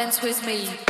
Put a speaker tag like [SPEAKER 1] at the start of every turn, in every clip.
[SPEAKER 1] dance with me.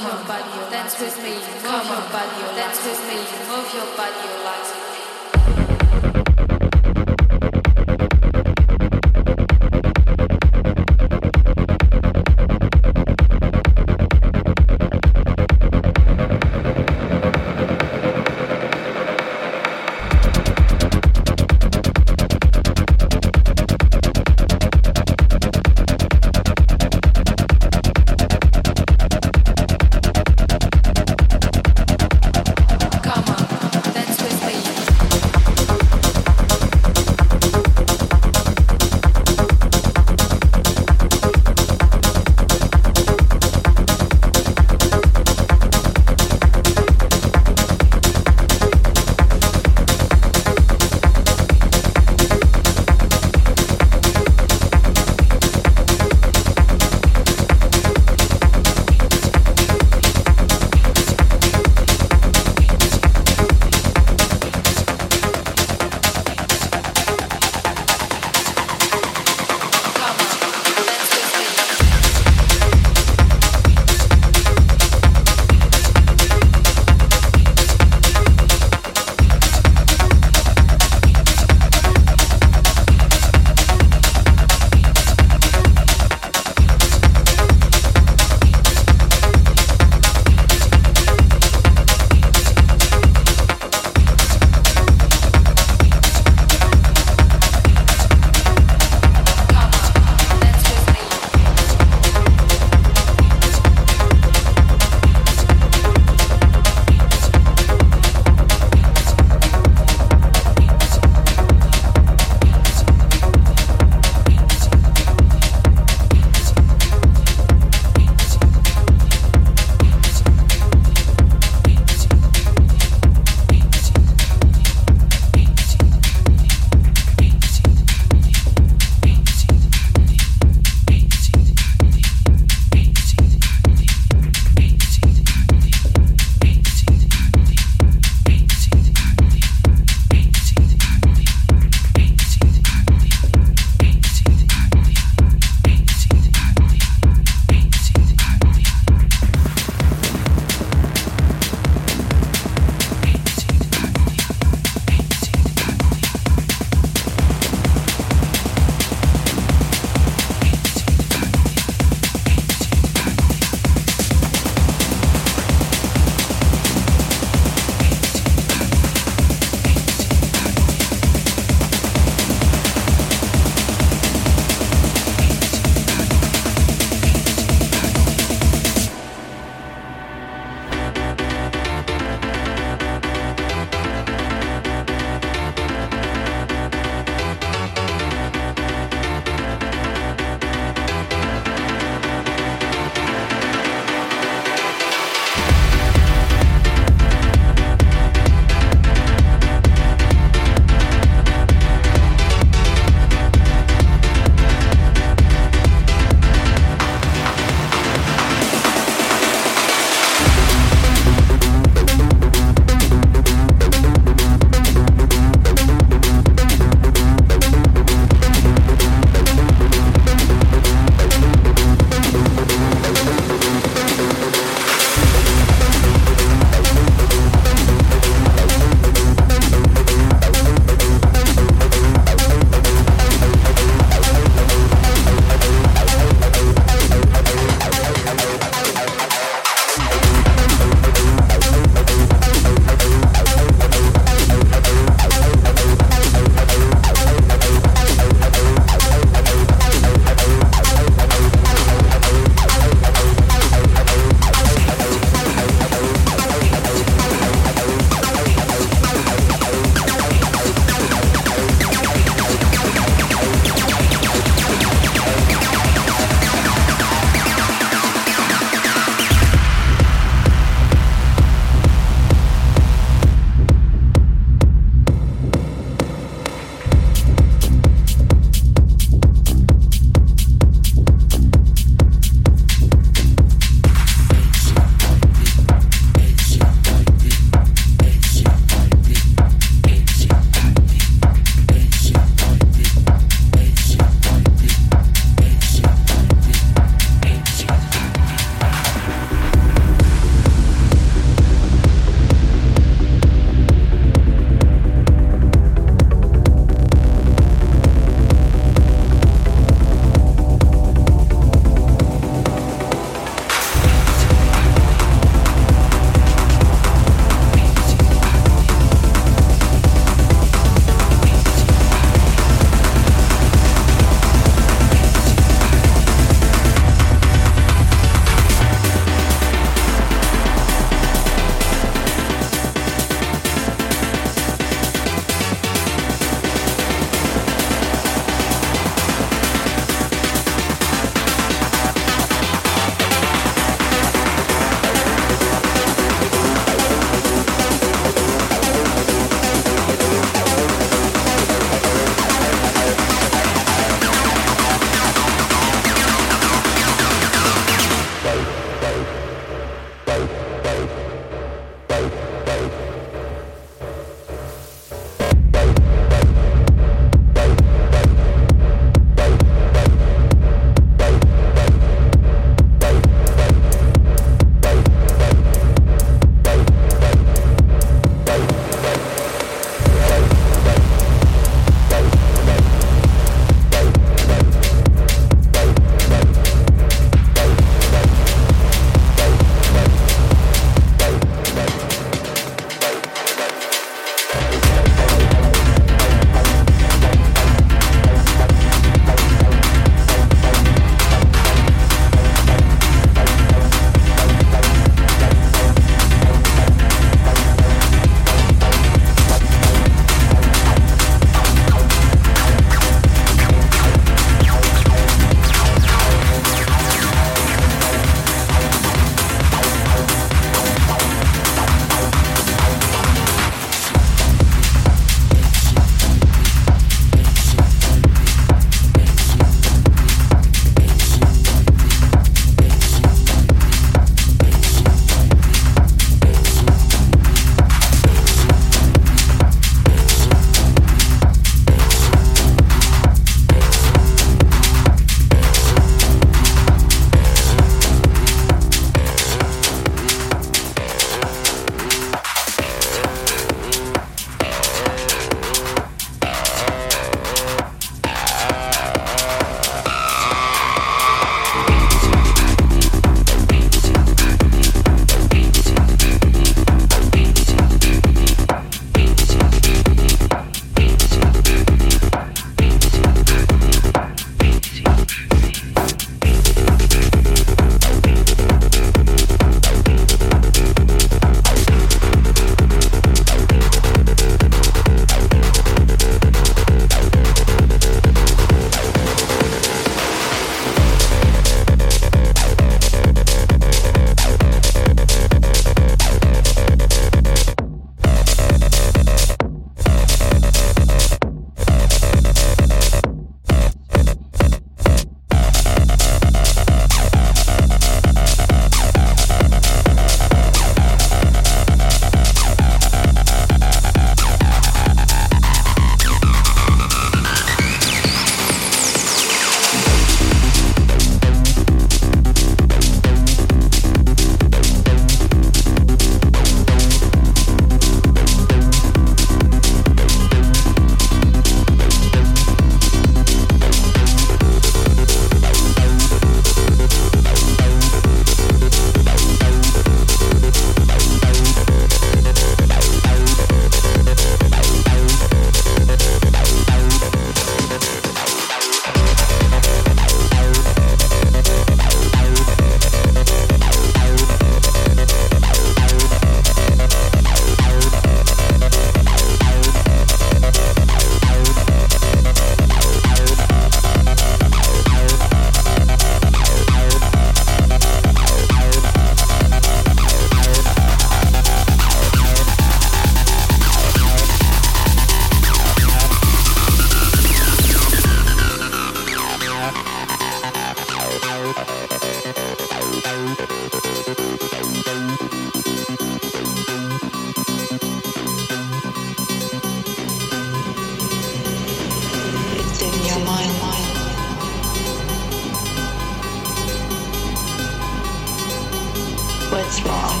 [SPEAKER 1] That's wrong.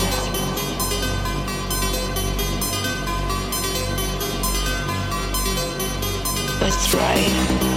[SPEAKER 2] What's right?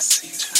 [SPEAKER 2] Lost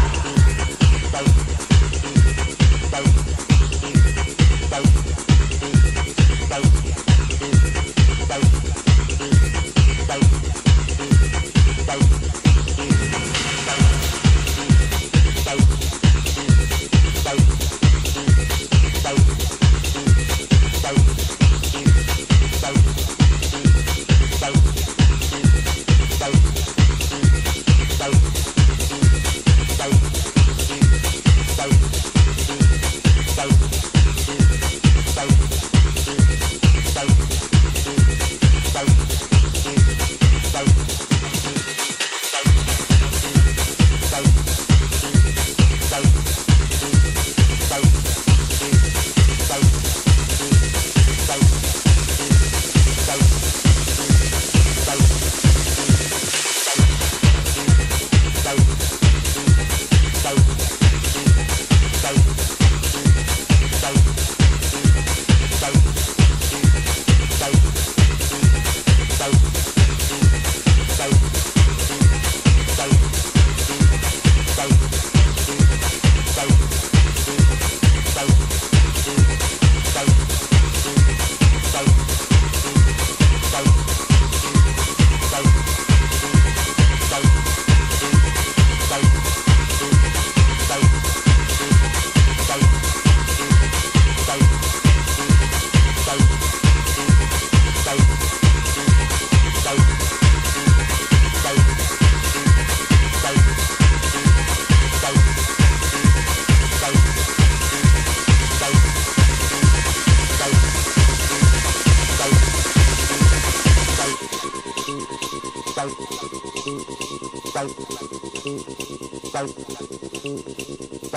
[SPEAKER 2] Thank you.